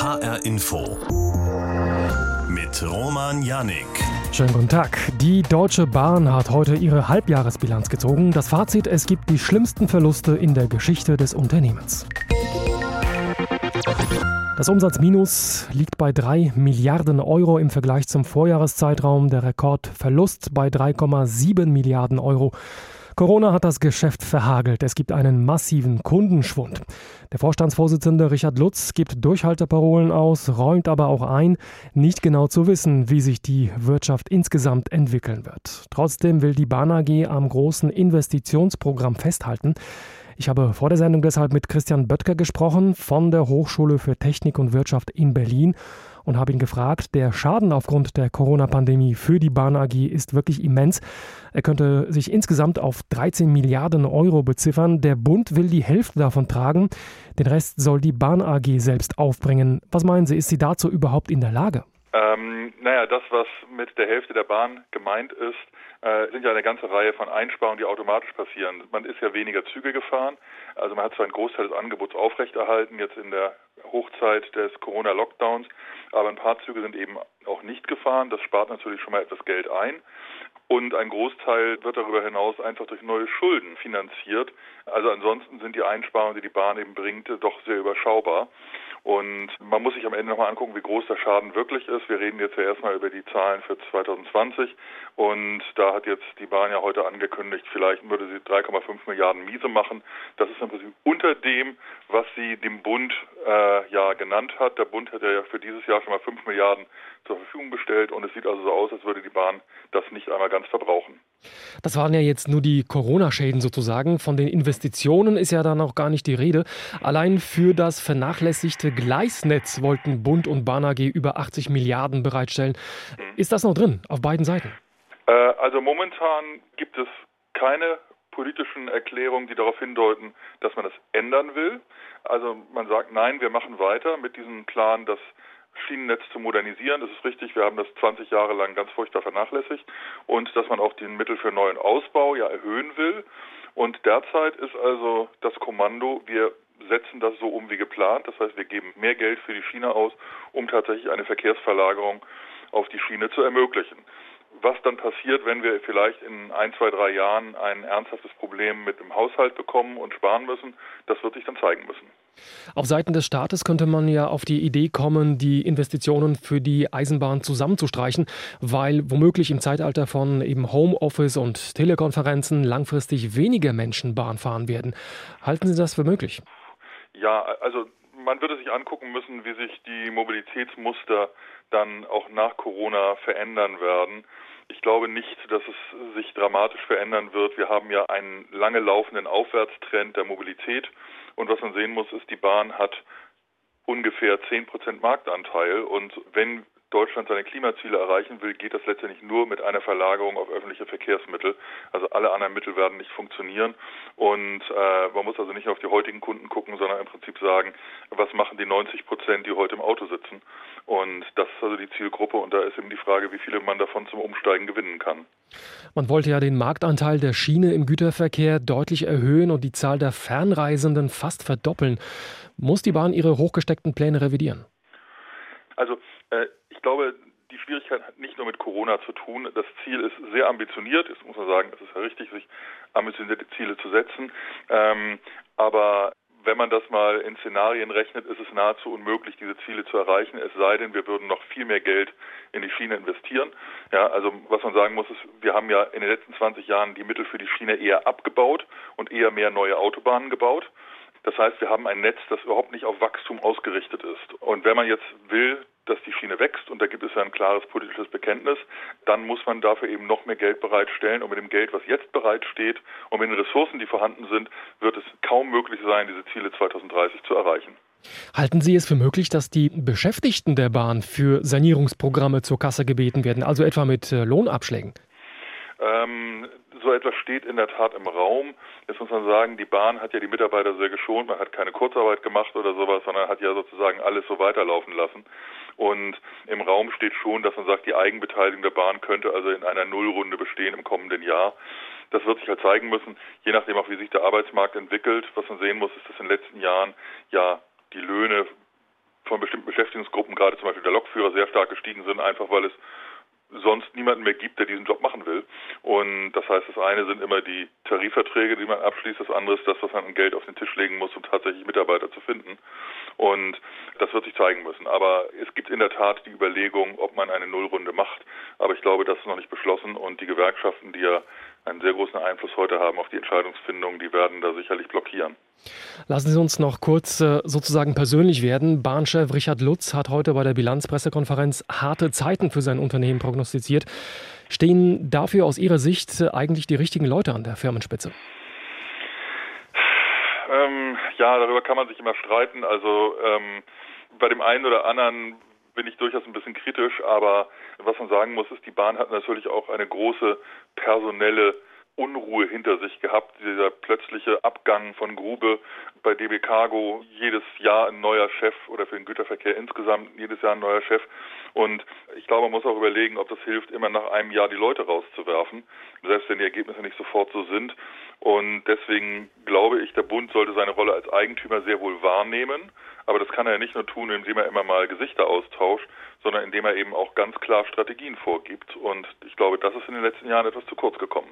HR Info. Mit Roman Janik. Schönen guten Tag. Die Deutsche Bahn hat heute ihre Halbjahresbilanz gezogen. Das Fazit, es gibt die schlimmsten Verluste in der Geschichte des Unternehmens. Das Umsatzminus liegt bei 3 Milliarden Euro im Vergleich zum Vorjahreszeitraum. Der Rekordverlust bei 3,7 Milliarden Euro. Corona hat das Geschäft verhagelt. Es gibt einen massiven Kundenschwund. Der Vorstandsvorsitzende Richard Lutz gibt Durchhalteparolen aus, räumt aber auch ein, nicht genau zu wissen, wie sich die Wirtschaft insgesamt entwickeln wird. Trotzdem will die Bahn AG am großen Investitionsprogramm festhalten. Ich habe vor der Sendung deshalb mit Christian Böttger gesprochen von der Hochschule für Technik und Wirtschaft in Berlin und habe ihn gefragt, der Schaden aufgrund der Corona-Pandemie für die Bahn AG ist wirklich immens. Er könnte sich insgesamt auf 13 Milliarden Euro beziffern. Der Bund will die Hälfte davon tragen. Den Rest soll die Bahn AG selbst aufbringen. Was meinen Sie, ist sie dazu überhaupt in der Lage? Ähm, naja, das, was mit der Hälfte der Bahn gemeint ist, äh, sind ja eine ganze Reihe von Einsparungen, die automatisch passieren. Man ist ja weniger Züge gefahren, also man hat zwar einen Großteil des Angebots aufrechterhalten, jetzt in der Hochzeit des Corona-Lockdowns, aber ein paar Züge sind eben auch nicht gefahren. Das spart natürlich schon mal etwas Geld ein. Und ein Großteil wird darüber hinaus einfach durch neue Schulden finanziert. Also ansonsten sind die Einsparungen, die die Bahn eben bringt, doch sehr überschaubar. Und man muss sich am Ende nochmal angucken, wie groß der Schaden wirklich ist. Wir reden jetzt ja erstmal über die Zahlen für 2020. Und da hat jetzt die Bahn ja heute angekündigt, vielleicht würde sie 3,5 Milliarden Miese machen. Das ist im Prinzip unter dem, was sie dem Bund äh, ja genannt hat. Der Bund hat ja für dieses Jahr schon mal 5 Milliarden zur Verfügung gestellt. Und es sieht also so aus, als würde die Bahn das nicht einmal ganz verbrauchen. Das waren ja jetzt nur die Corona-Schäden sozusagen. Von den Investitionen ist ja da noch gar nicht die Rede. Allein für das vernachlässigte Gleisnetz wollten Bund und Bahn AG über 80 Milliarden bereitstellen. Ist das noch drin auf beiden Seiten? Äh, also momentan gibt es keine politischen Erklärungen, die darauf hindeuten, dass man das ändern will. Also man sagt, nein, wir machen weiter mit diesem Plan, das Schienennetz zu modernisieren. Das ist richtig, wir haben das 20 Jahre lang ganz furchtbar vernachlässigt und dass man auch die Mittel für neuen Ausbau ja erhöhen will. Und derzeit ist also das Kommando, wir setzen das so um wie geplant. Das heißt, wir geben mehr Geld für die Schiene aus, um tatsächlich eine Verkehrsverlagerung auf die Schiene zu ermöglichen. Was dann passiert, wenn wir vielleicht in ein, zwei, drei Jahren ein ernsthaftes Problem mit dem Haushalt bekommen und sparen müssen, das wird sich dann zeigen müssen. Auf Seiten des Staates könnte man ja auf die Idee kommen, die Investitionen für die Eisenbahn zusammenzustreichen, weil womöglich im Zeitalter von eben Homeoffice und Telekonferenzen langfristig weniger Menschen Bahn fahren werden. Halten Sie das für möglich? Ja, also man würde sich angucken müssen, wie sich die Mobilitätsmuster dann auch nach Corona verändern werden. Ich glaube nicht, dass es sich dramatisch verändern wird. Wir haben ja einen lange laufenden Aufwärtstrend der Mobilität. Und was man sehen muss, ist, die Bahn hat ungefähr 10 Prozent Marktanteil. Und wenn Deutschland seine Klimaziele erreichen will, geht das letztendlich nur mit einer Verlagerung auf öffentliche Verkehrsmittel. Also alle anderen Mittel werden nicht funktionieren. Und äh, man muss also nicht nur auf die heutigen Kunden gucken, sondern im Prinzip sagen, was machen die 90 Prozent, die heute im Auto sitzen. Und das ist also die Zielgruppe. Und da ist eben die Frage, wie viele man davon zum Umsteigen gewinnen kann. Man wollte ja den Marktanteil der Schiene im Güterverkehr deutlich erhöhen und die Zahl der Fernreisenden fast verdoppeln. Muss die Bahn ihre hochgesteckten Pläne revidieren? Also ich glaube, die Schwierigkeit hat nicht nur mit Corona zu tun. Das Ziel ist sehr ambitioniert. Jetzt muss man sagen, es ist ja richtig, sich ambitionierte Ziele zu setzen. Ähm, aber wenn man das mal in Szenarien rechnet, ist es nahezu unmöglich, diese Ziele zu erreichen, es sei denn, wir würden noch viel mehr Geld in die Schiene investieren. Ja, also was man sagen muss, ist, wir haben ja in den letzten 20 Jahren die Mittel für die Schiene eher abgebaut und eher mehr neue Autobahnen gebaut. Das heißt, wir haben ein Netz, das überhaupt nicht auf Wachstum ausgerichtet ist. Und wenn man jetzt will, dass die Schiene wächst, und da gibt es ja ein klares politisches Bekenntnis, dann muss man dafür eben noch mehr Geld bereitstellen. Und mit dem Geld, was jetzt bereitsteht und mit den Ressourcen, die vorhanden sind, wird es kaum möglich sein, diese Ziele 2030 zu erreichen. Halten Sie es für möglich, dass die Beschäftigten der Bahn für Sanierungsprogramme zur Kasse gebeten werden, also etwa mit äh, Lohnabschlägen? Ähm, so etwas steht in der Tat im Raum. Jetzt muss man sagen, die Bahn hat ja die Mitarbeiter sehr geschont. Man hat keine Kurzarbeit gemacht oder sowas, sondern hat ja sozusagen alles so weiterlaufen lassen. Und im Raum steht schon, dass man sagt, die Eigenbeteiligung der Bahn könnte also in einer Nullrunde bestehen im kommenden Jahr. Das wird sich halt zeigen müssen, je nachdem auch, wie sich der Arbeitsmarkt entwickelt. Was man sehen muss, ist, dass in den letzten Jahren ja die Löhne von bestimmten Beschäftigungsgruppen, gerade zum Beispiel der Lokführer, sehr stark gestiegen sind, einfach weil es sonst niemanden mehr gibt, der diesen Job machen will. Und das heißt, das eine sind immer die Tarifverträge, die man abschließt, das andere ist das, was man an Geld auf den Tisch legen muss, um tatsächlich Mitarbeiter zu finden. Und das wird sich zeigen müssen. Aber es gibt in der Tat die Überlegung, ob man eine Nullrunde macht. Aber ich glaube, das ist noch nicht beschlossen und die Gewerkschaften, die ja einen sehr großen Einfluss heute haben auf die Entscheidungsfindung, die werden da sicherlich blockieren. Lassen Sie uns noch kurz äh, sozusagen persönlich werden. Bahnchef Richard Lutz hat heute bei der Bilanzpressekonferenz harte Zeiten für sein Unternehmen prognostiziert. Stehen dafür aus Ihrer Sicht eigentlich die richtigen Leute an der Firmenspitze? Ähm, ja, darüber kann man sich immer streiten. Also ähm, bei dem einen oder anderen bin ich durchaus ein bisschen kritisch, aber was man sagen muss, ist, die Bahn hat natürlich auch eine große personelle Unruhe hinter sich gehabt. Dieser plötzliche Abgang von Grube bei DB Cargo, jedes Jahr ein neuer Chef oder für den Güterverkehr insgesamt jedes Jahr ein neuer Chef. Und ich glaube, man muss auch überlegen, ob das hilft, immer nach einem Jahr die Leute rauszuwerfen, selbst wenn die Ergebnisse nicht sofort so sind. Und deswegen glaube ich, sollte seine Rolle als Eigentümer sehr wohl wahrnehmen. Aber das kann er nicht nur tun, indem er immer mal Gesichter austauscht, sondern indem er eben auch ganz klar Strategien vorgibt. Und ich glaube, das ist in den letzten Jahren etwas zu kurz gekommen.